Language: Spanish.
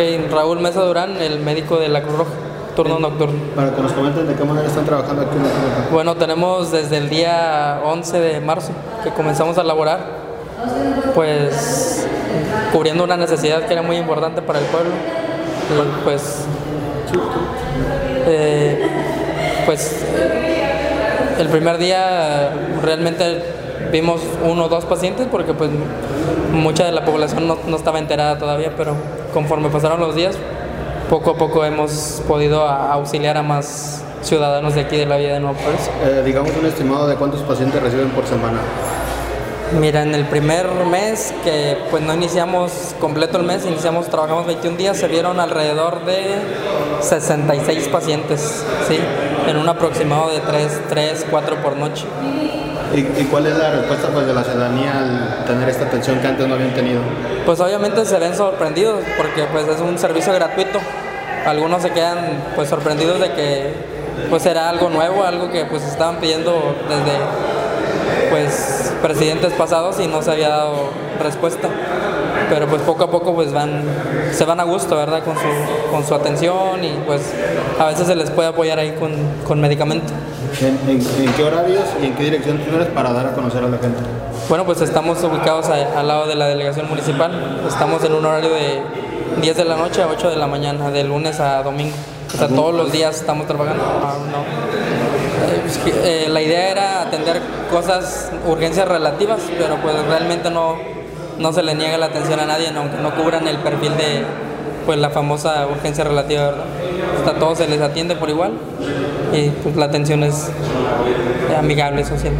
Ok, Raúl Mesa Durán, el médico de la Cruz Roja, turno nocturno. Para que nos comenten de qué manera están trabajando aquí en la. Bueno, tenemos desde el día 11 de marzo que comenzamos a laborar, pues cubriendo una necesidad que era muy importante para el pueblo. Y pues, eh, pues el primer día realmente vimos uno o dos pacientes porque pues mucha de la población no, no estaba enterada todavía, pero conforme pasaron los días, poco a poco hemos podido auxiliar a más ciudadanos de aquí de la Villa de Progreso. Eh, digamos un estimado de cuántos pacientes reciben por semana. Mira, en el primer mes, que pues no iniciamos completo el mes, iniciamos, trabajamos 21 días, se vieron alrededor de 66 pacientes, ¿sí? En un aproximado de 3, 3 4 por noche. ¿Y, y cuál es la respuesta pues, de la ciudadanía al tener esta atención que antes no habían tenido? Pues obviamente se ven sorprendidos porque pues es un servicio gratuito. Algunos se quedan pues sorprendidos de que pues era algo nuevo, algo que pues estaban pidiendo desde presidentes pasados y no se había dado respuesta. Pero pues poco a poco pues van se van a gusto, ¿verdad? Con su con su atención y pues a veces se les puede apoyar ahí con, con medicamento. ¿En, en- en qué horarios y en qué dirección tienes para dar a conocer a la gente? Bueno, pues estamos ubicados a- al lado de la delegación municipal. Estamos en un horario de 10 de la noche a 8 de la mañana, de lunes a domingo. O sea, todos los días estamos trabajando. Ah, no. Eh, la idea era atender cosas, urgencias relativas, pero pues realmente no, no se le niega la atención a nadie, aunque no cubran el perfil de pues la famosa urgencia relativa. Hasta todos se les atiende por igual y pues la atención es amigable, social.